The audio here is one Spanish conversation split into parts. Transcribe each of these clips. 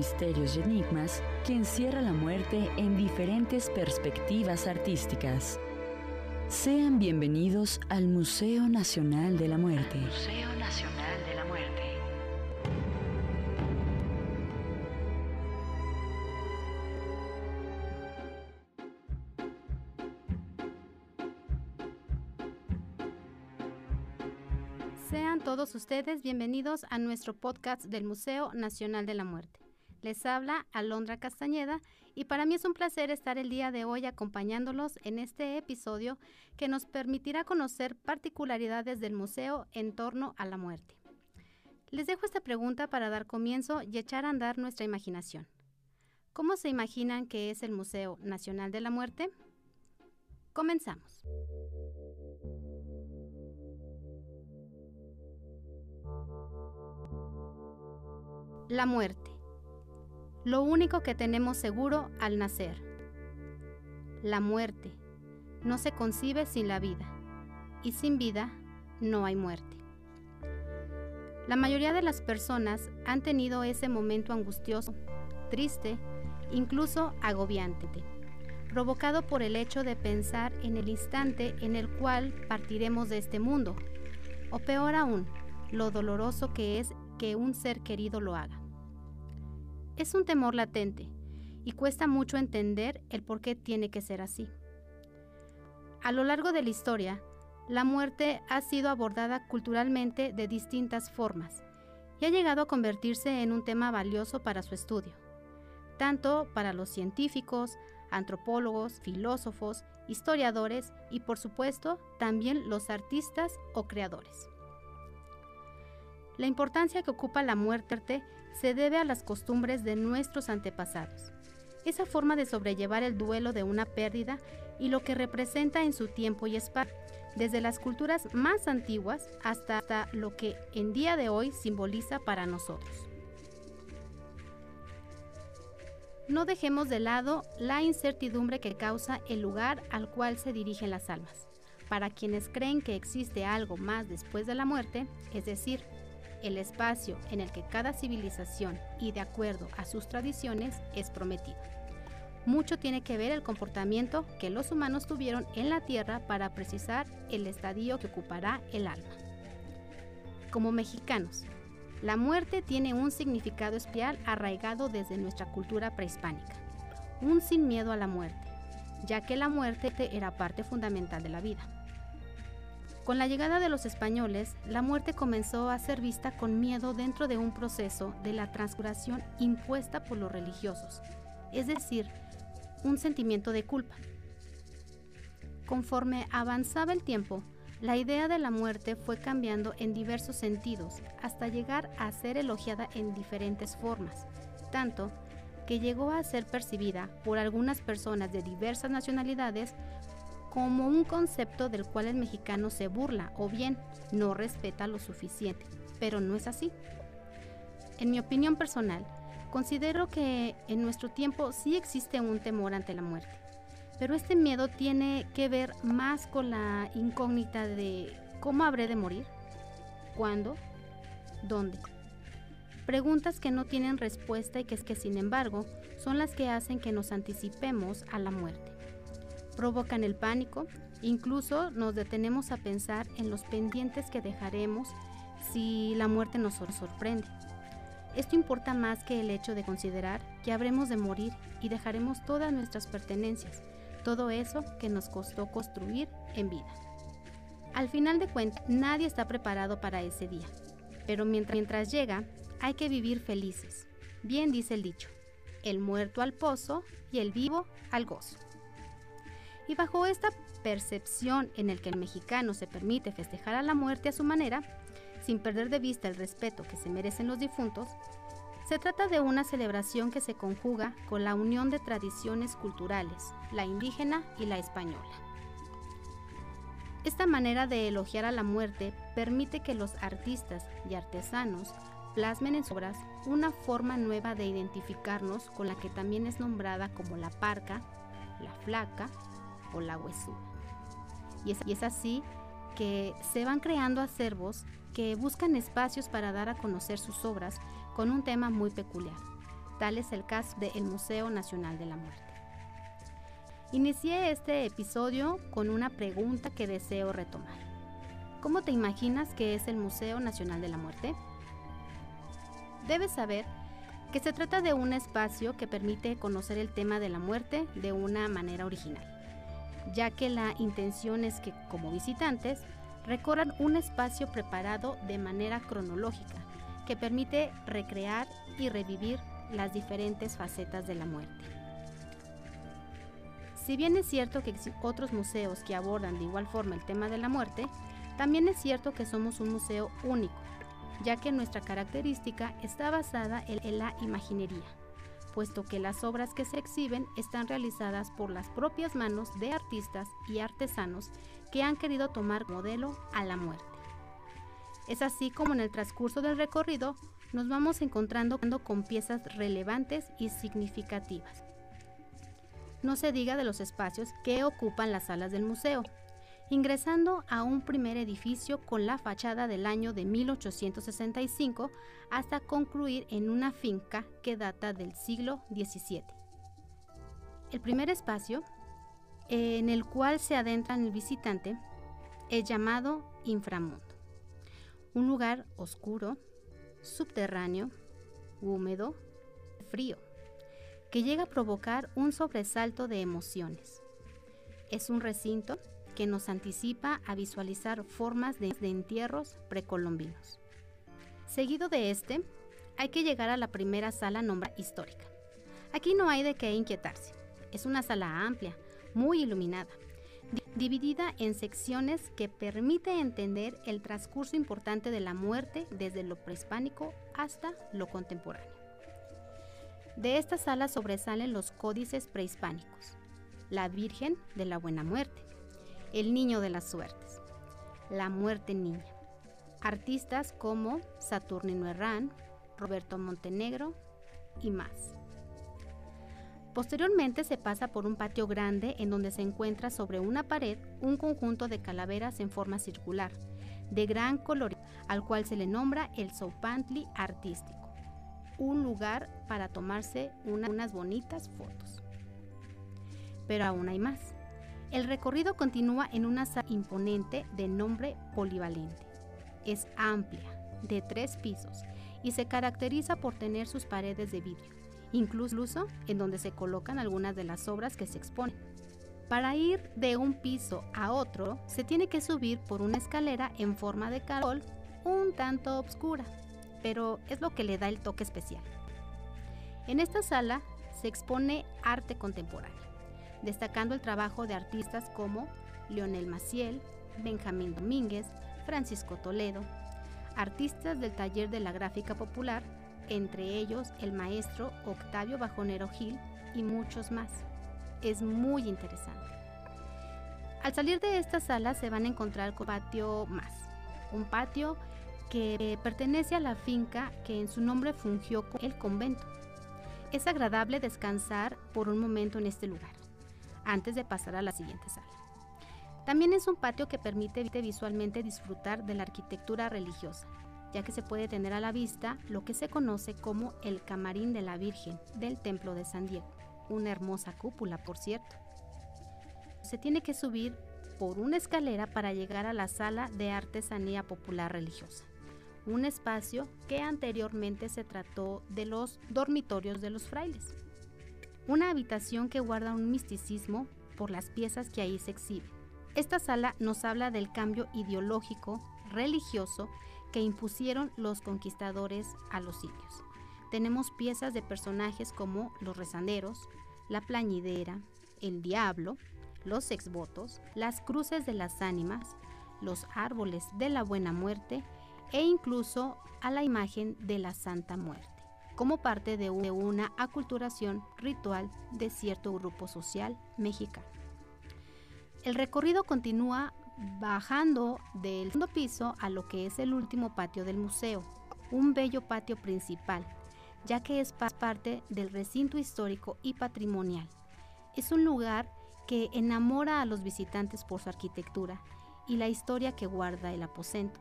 Misterios y enigmas que encierra la muerte en diferentes perspectivas artísticas. Sean bienvenidos al Museo Nacional de la Muerte. Museo Nacional de la Muerte. Sean todos ustedes bienvenidos a nuestro podcast del Museo Nacional de la Muerte. Les habla Alondra Castañeda y para mí es un placer estar el día de hoy acompañándolos en este episodio que nos permitirá conocer particularidades del museo en torno a la muerte. Les dejo esta pregunta para dar comienzo y echar a andar nuestra imaginación. ¿Cómo se imaginan que es el Museo Nacional de la Muerte? Comenzamos. La muerte. Lo único que tenemos seguro al nacer. La muerte. No se concibe sin la vida. Y sin vida no hay muerte. La mayoría de las personas han tenido ese momento angustioso, triste, incluso agobiante, provocado por el hecho de pensar en el instante en el cual partiremos de este mundo, o peor aún, lo doloroso que es que un ser querido lo haga. Es un temor latente y cuesta mucho entender el por qué tiene que ser así. A lo largo de la historia, la muerte ha sido abordada culturalmente de distintas formas y ha llegado a convertirse en un tema valioso para su estudio, tanto para los científicos, antropólogos, filósofos, historiadores y por supuesto también los artistas o creadores. La importancia que ocupa la muerte se debe a las costumbres de nuestros antepasados. Esa forma de sobrellevar el duelo de una pérdida y lo que representa en su tiempo y espacio, desde las culturas más antiguas hasta, lo que en día de hoy simboliza para nosotros. No dejemos de lado la incertidumbre que causa el lugar al cual se dirigen las almas. Para quienes creen que existe algo más después de la muerte, es decir, el espacio en el que cada civilización y de acuerdo a sus tradiciones es prometido. Mucho tiene que ver el comportamiento que los humanos tuvieron en la Tierra para precisar el estadio que ocupará el alma. Como mexicanos, la muerte tiene un significado especial arraigado desde nuestra cultura prehispánica, un sin miedo a la muerte, ya que la muerte era parte fundamental de la vida. Con la llegada de los españoles, la muerte comenzó a ser vista con miedo dentro de un proceso de la transcuración impuesta por los religiosos, es decir, un sentimiento de culpa. Conforme avanzaba el tiempo, la idea de la muerte fue cambiando en diversos sentidos hasta llegar a ser elogiada en diferentes formas, tanto que llegó a ser percibida por algunas personas de diversas nacionalidades como un concepto del cual el mexicano se burla o bien no respeta lo suficiente, pero no es así. En mi opinión personal, considero que en nuestro tiempo sí existe un temor ante la muerte, pero este miedo tiene que ver más con la incógnita de cómo habré de morir, cuándo, dónde. Preguntas que no tienen respuesta y que es que sin embargo son las que hacen que nos anticipemos a la muerte provocan el pánico, incluso nos detenemos a pensar en los pendientes que dejaremos si la muerte nos sorprende. Esto importa más que el hecho de considerar que habremos de morir y dejaremos todas nuestras pertenencias, todo eso que nos costó construir en vida. Al final de cuentas, nadie está preparado para ese día, pero mientras, llega, hay que vivir felices. Bien dice el dicho, el muerto al pozo y el vivo al gozo. Y bajo esta percepción en el que el mexicano se permite festejar a la muerte a su manera, sin perder de vista el respeto que se merecen los difuntos, se trata de una celebración que se conjuga con la unión de tradiciones culturales, la indígena y la española. Esta manera de elogiar a la muerte permite que los artistas y artesanos plasmen en sus obras una forma nueva de identificarnos con la que también es nombrada como la parca, la flaca o la huesuda. Y es, y es así que se van creando acervos que buscan espacios para dar a conocer sus obras con un tema muy peculiar. Tal es el caso del Museo Nacional de la Muerte. Inicié este episodio con una pregunta que deseo retomar. ¿Cómo te imaginas que es el Museo Nacional de la Muerte? Debes saber que se trata de un espacio que permite conocer el tema de la muerte de una manera original, ya que la intención es que como visitantes recorran un espacio preparado de manera cronológica que permite recrear y revivir las diferentes facetas de la muerte. Si bien es cierto que existen otros museos que abordan de igual forma el tema de la muerte, también es cierto que somos un museo único, ya que nuestra característica está basada en la imaginería, puesto que las obras que se exhiben están realizadas por las propias manos de artistas y artesanos que han querido tomar modelo a la muerte. Es así como en el transcurso del recorrido nos vamos encontrando con piezas relevantes y significativas. No se diga de los espacios que ocupan las salas del museo, ingresando a un primer edificio con la fachada del año de 1865 hasta concluir en una finca que data del siglo XVII. El primer espacio, en el cual se adentra el visitante, es llamado inframundo, un lugar oscuro, subterráneo, húmedo, frío, que llega a provocar un sobresalto de emociones. Es un recinto que nos anticipa a visualizar formas de, entierros precolombinos. Seguido de este, hay que llegar a la primera sala nombrada histórica. Aquí no hay de qué inquietarse. Es una sala amplia, muy iluminada, dividida en secciones que permite entender el transcurso importante de la muerte desde lo prehispánico hasta lo contemporáneo. De esta sala sobresalen los códices prehispánicos, la Virgen de la Buena Muerte, el Niño de las Suertes, la Muerte Niña, artistas como Saturnino Herrán, Roberto Montenegro y más. Posteriormente se pasa por un patio grande en donde se encuentra sobre una pared un conjunto de calaveras en forma circular, de gran color, al cual se le nombra el Soupantli artístico, un lugar para tomarse unas bonitas fotos. Pero aún hay más. El recorrido continúa en una sala imponente de nombre polivalente. Es amplia, de tres pisos, y se caracteriza por tener sus paredes de vidrio incluso en donde se colocan algunas de las obras que se exponen. Para ir de un piso a otro, se tiene que subir por una escalera en forma de carol un tanto oscura, pero es lo que le da el toque especial. En esta sala se expone arte contemporáneo, destacando el trabajo de artistas como Leonel Maciel, Benjamín Domínguez, Francisco Toledo, artistas del taller de la gráfica popular entre ellos el maestro Octavio Bajonero Gil y muchos más. Es muy interesante. Al salir de esta sala se van a encontrar con patio más, un patio que pertenece a la finca que en su nombre fungió el convento. Es agradable descansar por un momento en este lugar, antes de pasar a la siguiente sala. También es un patio que permite visualmente disfrutar de la arquitectura religiosa, ya que se puede tener a la vista lo que se conoce como el Camarín de la Virgen del Templo de San Diego, una hermosa cúpula, por cierto. Se tiene que subir por una escalera para llegar a la sala de artesanía popular religiosa, un espacio que anteriormente se trató de los dormitorios de los frailes, una habitación que guarda un misticismo por las piezas que ahí se exhiben. Esta sala nos habla del cambio ideológico, religioso que impusieron los conquistadores a los indios. Tenemos piezas de personajes como los rezanderos, la plañidera, el diablo, los exvotos, las cruces de las ánimas, los árboles de la buena muerte e incluso a la imagen de la Santa Muerte, como parte de una aculturación ritual de cierto grupo social mexicano. El recorrido continúa bajando del segundo piso a lo que es el último patio del museo, un bello patio principal, ya que es parte del recinto histórico y patrimonial. Es un lugar que enamora a los visitantes por su arquitectura y la historia que guarda el aposento.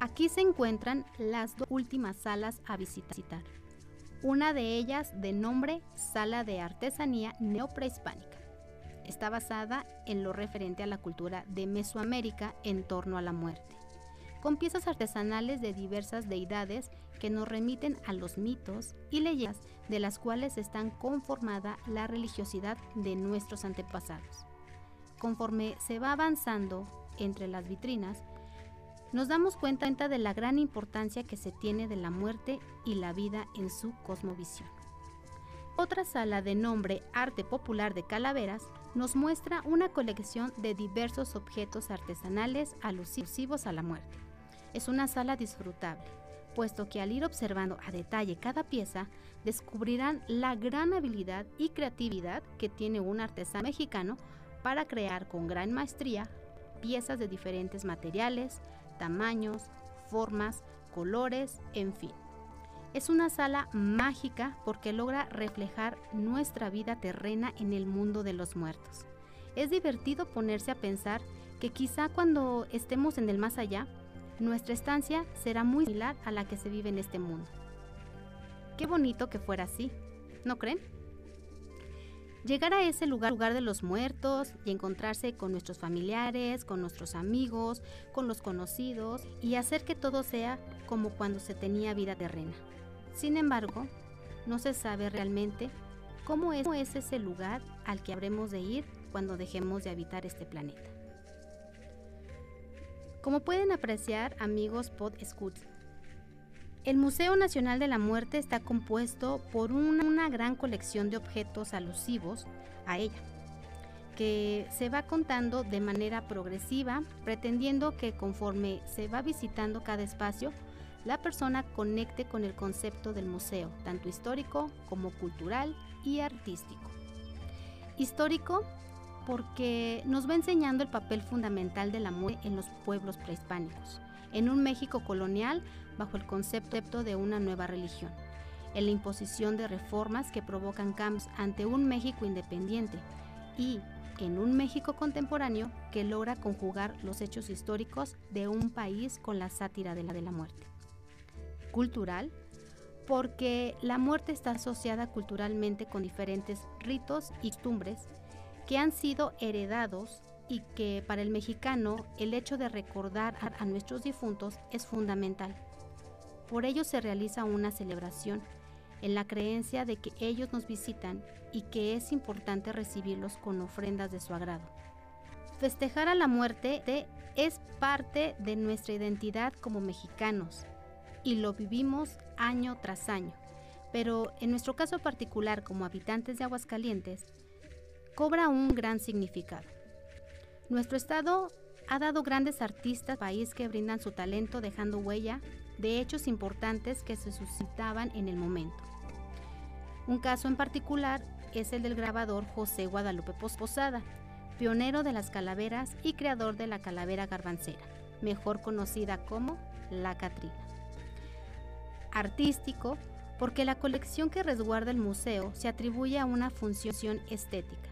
Aquí se encuentran las dos últimas salas a visitar. Una de ellas de nombre Sala de Artesanía Neoprehispánica. Está basada en lo referente a la cultura de Mesoamérica en torno a la muerte, con piezas artesanales de diversas deidades que nos remiten a los mitos y leyendas de las cuales están conformada la religiosidad de nuestros antepasados. Conforme se va avanzando entre las vitrinas, nos damos cuenta de la gran importancia que se tiene de la muerte y la vida en su cosmovisión. Otra sala de nombre Arte Popular de Calaveras nos muestra una colección de diversos objetos artesanales alusivos a la muerte. Es una sala disfrutable, puesto que al ir observando a detalle cada pieza, descubrirán la gran habilidad y creatividad que tiene un artesano mexicano para crear con gran maestría piezas de diferentes materiales, tamaños, formas, colores, en fin. Es una sala mágica porque logra reflejar nuestra vida terrena en el mundo de los muertos. Es divertido ponerse a pensar que quizá cuando estemos en el más allá, nuestra estancia será muy similar a la que se vive en este mundo. Qué bonito que fuera así, ¿no creen? Llegar a ese lugar, lugar de los muertos y encontrarse con nuestros familiares, con nuestros amigos, con los conocidos y hacer que todo sea como cuando se tenía vida terrena. Sin embargo, no se sabe realmente cómo es, es ese lugar al que habremos de ir cuando dejemos de habitar este planeta. Como pueden apreciar, amigos Pod Scouts, el Museo Nacional de la Muerte está compuesto por una, gran colección de objetos alusivos a ella, que se va contando de manera progresiva, pretendiendo que conforme se va visitando cada espacio, la persona conecte con el concepto del museo, tanto histórico como cultural y artístico. Histórico porque nos va enseñando el papel fundamental de la muerte en los pueblos prehispánicos, en un México colonial bajo el concepto de una nueva religión, en la imposición de reformas que provocan cambios ante un México independiente y en un México contemporáneo que logra conjugar los hechos históricos de un país con la sátira de la de la muerte. Cultural, porque la muerte está asociada culturalmente con diferentes ritos y costumbres que han sido heredados y que para el mexicano el hecho de recordar a, nuestros difuntos es fundamental. Por ello se realiza una celebración en la creencia de que ellos nos visitan y que es importante recibirlos con ofrendas de su agrado. Festejar a la muerte es parte de nuestra identidad como mexicanos y lo vivimos año tras año. Pero en nuestro caso particular como habitantes de Aguascalientes, cobra un gran significado. Nuestro estado ha dado grandes artistas país que brindan su talento dejando huella de hechos importantes que se suscitaban en el momento. Un caso en particular es el del grabador José Guadalupe Posada, pionero de las calaveras y creador de la calavera garbancera, mejor conocida como la Catrina. Artístico, porque la colección que resguarda el museo se atribuye a una función estética,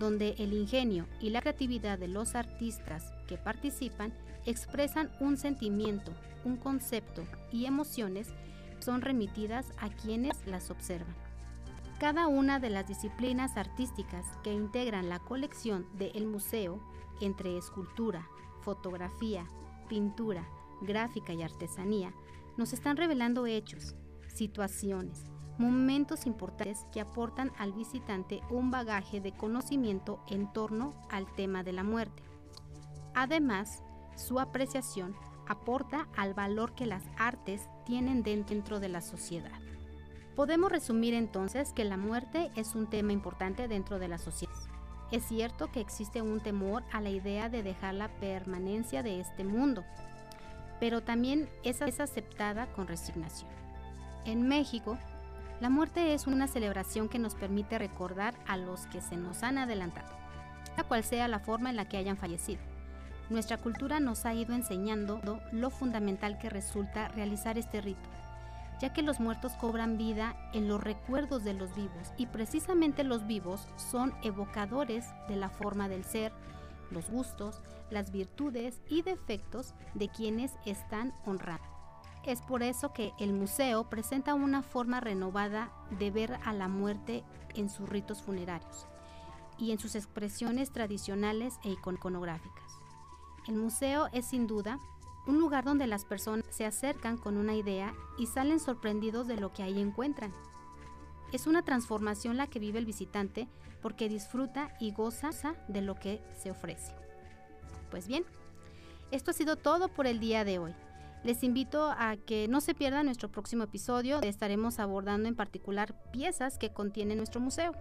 donde el ingenio y la creatividad de los artistas que participan expresan un sentimiento, un concepto y emociones son remitidas a quienes las observan. Cada una de las disciplinas artísticas que integran la colección del museo, entre escultura, fotografía, pintura, gráfica y artesanía, nos están revelando hechos, situaciones, momentos importantes que aportan al visitante un bagaje de conocimiento en torno al tema de la muerte. Además, su apreciación aporta al valor que las artes tienen dentro de la sociedad. Podemos resumir entonces que la muerte es un tema importante dentro de la sociedad. Es cierto que existe un temor a la idea de dejar la permanencia de este mundo, pero también es aceptada con resignación. En México, la muerte es una celebración que nos permite recordar a los que se nos han adelantado, sea cual sea la forma en la que hayan fallecido. Nuestra cultura nos ha ido enseñando lo fundamental que resulta realizar este rito, ya que los muertos cobran vida en los recuerdos de los vivos y precisamente los vivos son evocadores de la forma del ser, los gustos, las virtudes y defectos de quienes están honrando. Es por eso que el museo presenta una forma renovada de ver a la muerte en sus ritos funerarios y en sus expresiones tradicionales e iconográficas. El museo es sin duda un lugar donde las personas se acercan con una idea y salen sorprendidos de lo que ahí encuentran. Es una transformación la que vive el visitante porque disfruta y goza de lo que se ofrece. Pues bien, esto ha sido todo por el día de hoy. Les invito a que no se pierdan nuestro próximo episodio. Estaremos abordando en particular piezas que contiene nuestro museo.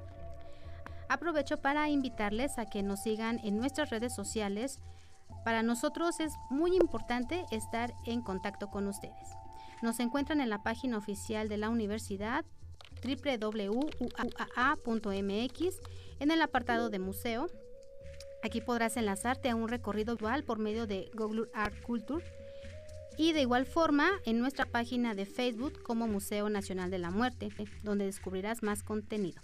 Aprovecho para invitarles a que nos sigan en nuestras redes sociales. Para nosotros es muy importante estar en contacto con ustedes. Nos encuentran en la página oficial de la universidad www.uaa.mx en el apartado de museo. Aquí podrás enlazarte a un recorrido dual por medio de Google Art Culture y de igual forma en nuestra página de Facebook como Museo Nacional de la Muerte, donde descubrirás más contenido.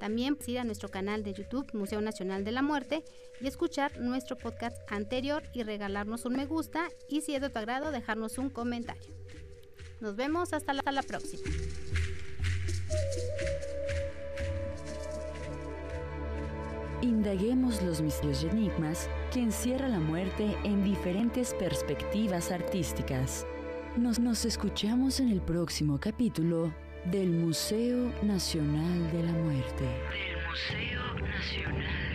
También puedes ir a nuestro canal de YouTube Museo Nacional de la Muerte y escuchar nuestro podcast anterior y regalarnos un me gusta y si es de tu agrado dejarnos un comentario. Nos vemos hasta la, hasta la próxima. Indaguemos los misterios y enigmas que encierra la muerte en diferentes perspectivas artísticas. Nos, escuchamos en el próximo capítulo del Museo Nacional de la Muerte. Del Museo Nacional